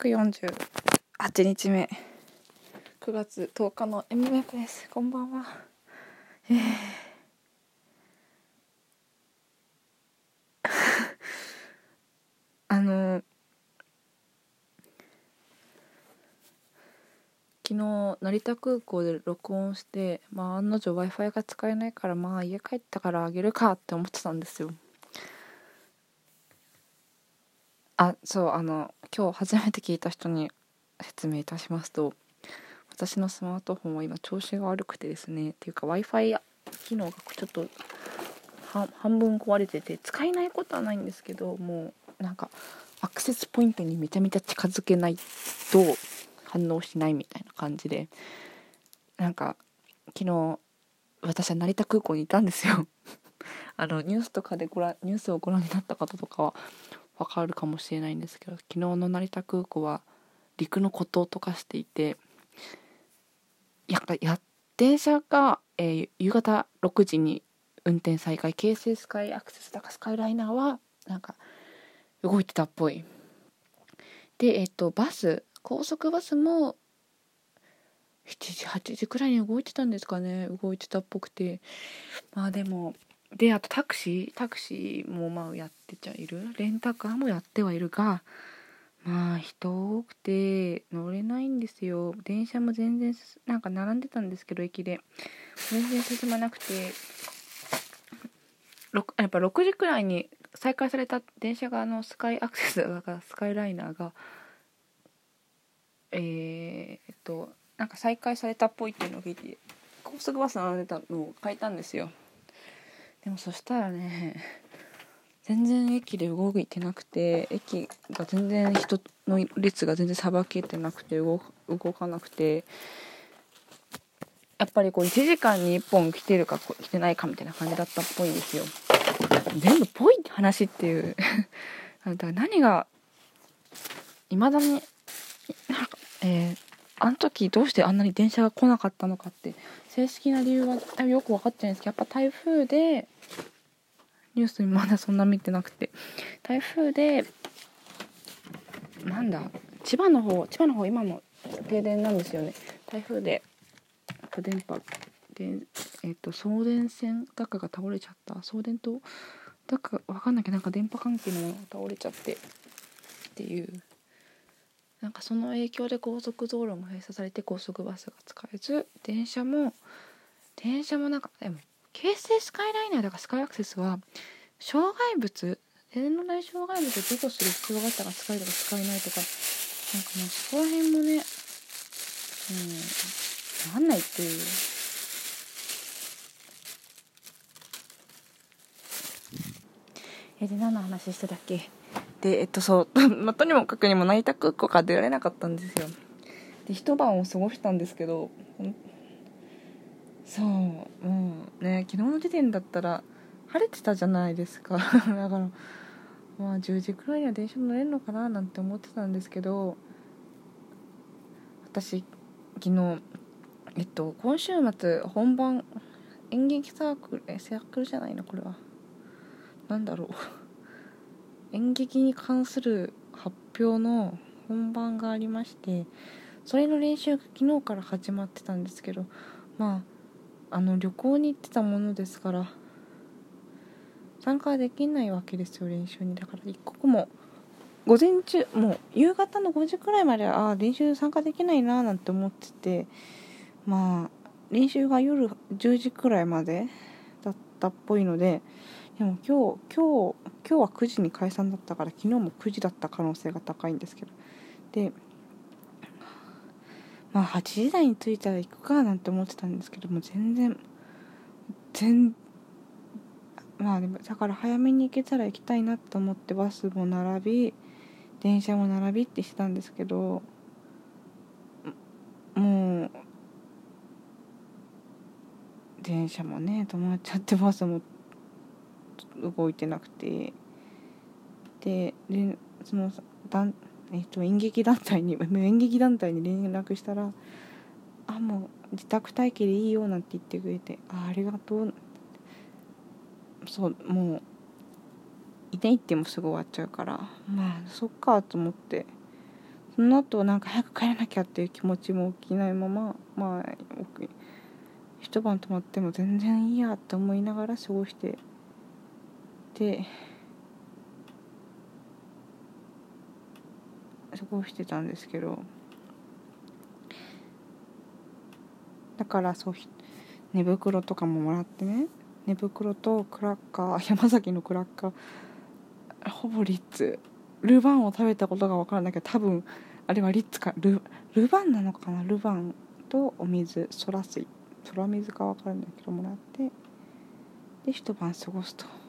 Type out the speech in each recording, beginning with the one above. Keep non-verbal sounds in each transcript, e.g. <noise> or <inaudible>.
148日目。9月10日の M メイクです。こんばんは。えー。<laughs> あの昨日成田空港で録音してまあ案の定 w i f i が使えないからまあ家帰ったからあげるかって思ってたんですよ。あそうあの今日初めて聞いた人に説明いたしますと私のスマートフォンは今調子が悪くてですねっていうか w i f i 機能がちょっと半分壊れてて使えないことはないんですけどもうなんかアクセスポイントにめちゃめちゃ近づけないと反応しないみたいな感じでなんか昨日私は成田空港にいたんですよ。<laughs> あのニュースとかでご覧ニュースをご覧になった方とかはわかるかもしれないんですけど昨日の成田空港は陸の孤島と化していてやや電車が、えー、夕方6時に運転再開京成スカイアクセスだかスカイライナーはなんか動いてたっぽい。でえっ、ー、とバス高速バスも7時8時くらいに動いてたんですかね。動いてたっぽくて。まあでもであとタクシータクシーもまあやってちゃいる？レンタカーもやってはいるがまあ人多くて乗れないんですよ。電車も全然なんか並んでたんですけど駅で。全然進まなくて。やっぱ6時くらいに再開された電車があのスカイアクセスだからスカイライナーがえー、っとなんか再開されたっぽいっていうのを聞いて高速バス並んでたのを変えたんですよ。でもそしたらね全然駅で動いてなくて駅が全然人の列が全然さばけてなくて動かなくてやっぱりこう1時間に1本来てるか来てないかみたいな感じだったっぽいんですよ。全部ぽい話っていう。<laughs> だから何がいまだにえー、あの時どうしてあんなに電車が来なかったのかって正式な理由は多分よく分かってないんですけどやっぱ台風でニュースにまだそんな見てなくて。台風でなんだ千葉の方千葉の方今も停電なんですよね。台風で電波でえっ、と送電線だかが倒れちゃった。送電塔？だか分かんないけどなんか電波関係のものが倒れちゃってっていう。なんかその影響で高速道路も閉鎖されて高速バスが使えず電車も電車もなんかでも京成スカイライナーだからスカイアクセスは障害物電のない障害物を除去する必要があったら使えるとか使えないとかなんかもうそこら辺もねうんなんないっていう。えで何の話してたっけ？で、えっと、そう、<laughs> まあ、とにもかくにも成田空港から出られなかったんですよ。で、一晩を過ごしたんですけど、そう、もうね、昨日の時点だったら、晴れてたじゃないですか。<laughs> だから、まあ、10時くらいには電車乗れるのかななんて思ってたんですけど、私、昨日、えっと、今週末、本番、演劇サークル、え、サークルじゃないのこれは。何だろう。演劇に関する発表の本番がありましてそれの練習が昨日から始まってたんですけどまああの旅行に行ってたものですから参加できないわけですよ練習に。だから一刻も午前中もう夕方の5時くらいまでああ練習参加できないななんて思っててまあ練習が夜10時くらいまでだったっぽいのででも今日今日今日は9時に解散だったから昨日も9時だった可能性が高いんですけど。でまあ8時台に着いたら行くかなんて思ってたんですけども全然全まあでもだから早めに行けたら行きたいなと思ってバスも並び電車も並びってしてたんですけどもう電車もね止まっちゃってバスも動いてなくて。ででそのだん、えっと、演劇団体に <laughs> 演劇団体に連絡したら「あもう自宅待機でいいよ」なんて言ってくれて「あありがとう」そうもういないってもすぐ終わっちゃうからまあそっかと思って。その後なんか早く帰らなきゃっていう気持ちも起きないまままあ一晩泊まっても全然いいやって思いながら過ごしてで過ごしてたんですけどだからそう寝袋とかももらってね寝袋とクラッカー <laughs> 山崎のクラッカーほぼリッツ。ルバンを食べたことが分からないけど多分あれはリッツかルルバンなのかなルバンとお水空水。空水か分からないけどもらってで一晩過ごすと。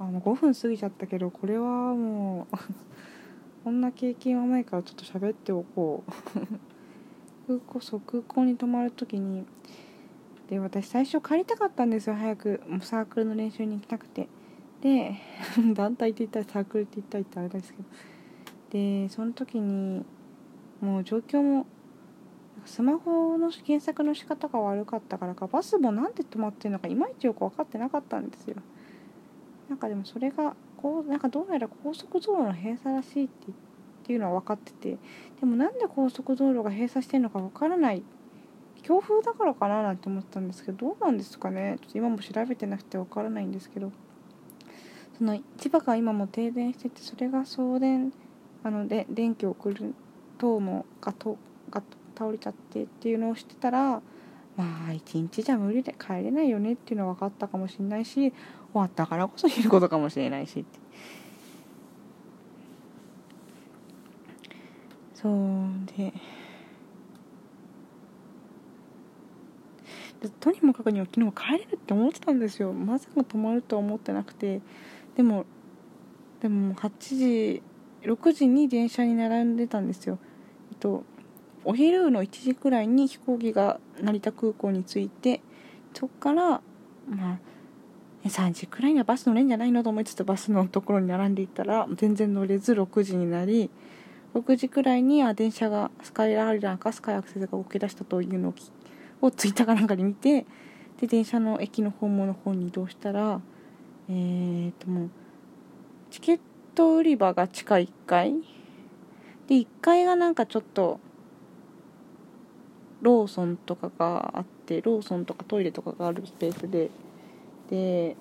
あの5分過ぎちゃったけどこれはもう <laughs> こんな経験はないからちょっと喋っておこう。空 <laughs> 港そう空港に泊まる時に。で私最初帰りたかったんですよ早く。もうサークルの練習に行きたくて。で <laughs> 団体って言ったりサークルって言ったりってあれですけど。でその時にもう状況もスマホの検索の仕方が悪かったからかバスもなんで止まってるのかいまいちよく分かってなかったんですよ。なんかでもそれがこうなんかどうやら高速道路の閉鎖らしいってっていうのは分かっててでもなんで高速道路が閉鎖してるのか分からない。強風だからかななんて思ってたんですけどどうなんですかね。ちょっと今も調べてなくて分からないんですけど。その千葉が今も停電しててそれが送電あので電気を送る塔のがとが倒れちゃってっていうのをしてたらまあ一日じゃ無理で帰れないよねっていうのは分かったかもしれないし終わったからこそいることかもしれないしって。そうででとにもかくには昨日帰れるって思ってたんですよ。まさか泊まるとは思ってなくて。でもでも8時6時に電車に並んでたんですよ。えっとお昼の1時くらいに飛行機が成田空港に着いてそこからまあ3時くらいにはバス乗れんじゃないの？と思いつつバスのところに並んでいったら全然乗れず6時になり6時くらいにあ電車がスカイラーラーかスカイアクセスが動き出したというのをツイッターかなんかで見てで電車の駅の訪問の方に移動したらえー、ともうチケット売り場が地下1階？で1階がなんかちょっとローソンとかがあってローソンとかトイレとかがあるスペースでで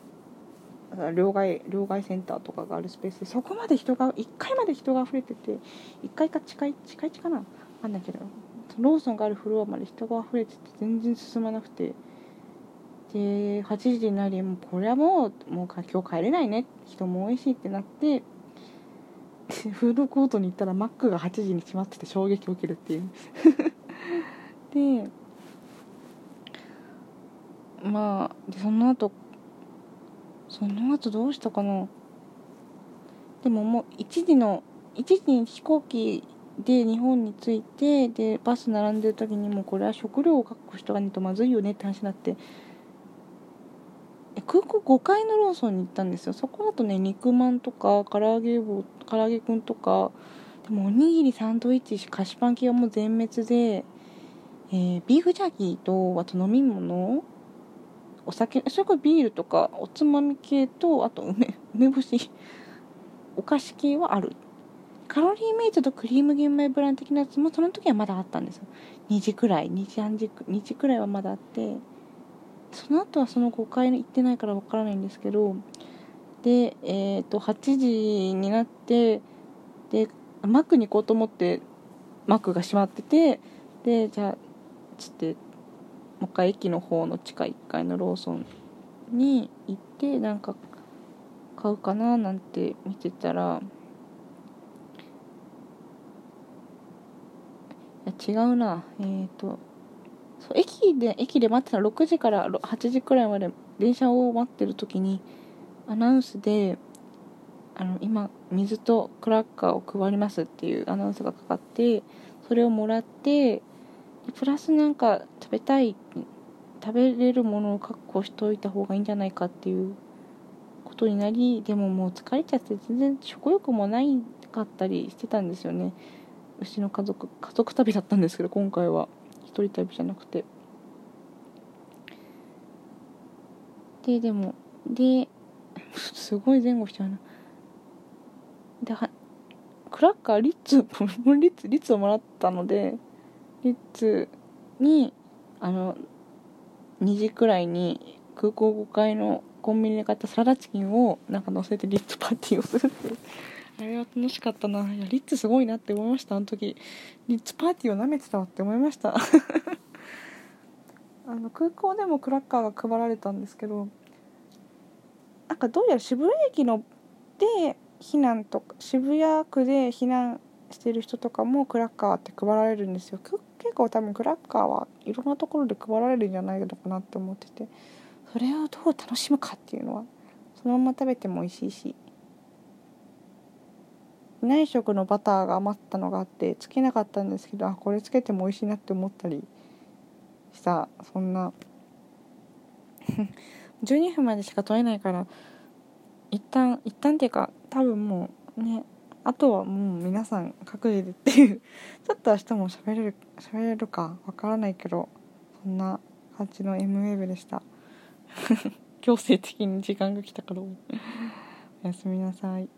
両替両替センターとかがあるスペースでそこまで人が1階まで人が溢れてて1階か近い近いかな？あんだけどローソンがあるフロアまで人が溢れてて全然進まなくて。で8時になりもうこれはもうもう今日帰れないね。人も多いしってなって <laughs> フードコートに行ったらマックが8時に閉まってて衝撃を受けるっていう。でまあその後その後どうしたかな。でももう1時の1時に飛行機で日本に着いてでバス並んでる時にもうこれは食料を確保しとかないとまずいよねって話になって。空港5階のローソンに行ったんですよ。そこだとね肉まんとか唐揚げ棒唐揚げくんとかでもおにぎりサンドイッチ菓子パン系はもう全滅で、えー、ビーフジャーキーとあと飲み物お酒それこそビールとかおつまみ系とあと梅 <laughs> 梅干しお菓子系はある。カロリーメイトとクリーム玄米ブラン的なやつもその時はまだあったんですよ。2時くらい2時3時2時くらいはまだあってその後はその5階に行ってないからわからないんですけどでえっ、ー、と8時になってでマックに行こうと思ってマックが閉まっててでじゃあつってもう一回駅の方の地下1階のローソンに行ってなんか買うかななんて見てたらいや違うな。えっ、ー、とそう駅で駅で待ってたら6時から8時くらいまで電車を待ってる時にアナウンスであの今水とクラッカーを配りますっていうアナウンスがかかってそれをもらってプラスなんか食べたい食べれるものを確保しといた方がいいんじゃないかっていうことになりでももう疲れちゃって全然食欲もないかったりしてたんですよね。うちの家族家族旅だったんですけど今回は。一人旅じゃなくてででもで <laughs> すごい前後しちゃうな。でクラッカーリッツ <laughs> リッツリッツをもらったのでリッツにあの2時くらいに空港5階のコンビニで買ったサラダチキンをなんか乗せてリッツパーティーをするって <laughs> あれは楽しかったな。いやリッツすごいなって思いましたあの時。リッツパーティーを舐めてたわって思いました。<laughs> あの空港でもクラッカーが配られたんですけどなんかどうやら渋谷駅ので避難とか渋谷区で避難してる人とかもクラッカーって配られるんですよ。結構多分クラッカーはいろんなところで配られるんじゃないのかなって思っててそれをどう楽しむかっていうのはそのまま食べても美味しいし内食のバターが余ったのがあってつけなかったんですけどあこれつけても美味しいなって思ったりしたそんな <laughs> 12分までしか撮れないから一旦一旦っていうか多分もうねあとはもう皆さん各自でっていう <laughs> ちょっと明日も喋れる喋れるかわからないけどそんな感じの M ウェーブでした。<laughs> 強制的に時間が来たから <laughs> おやすみなさい。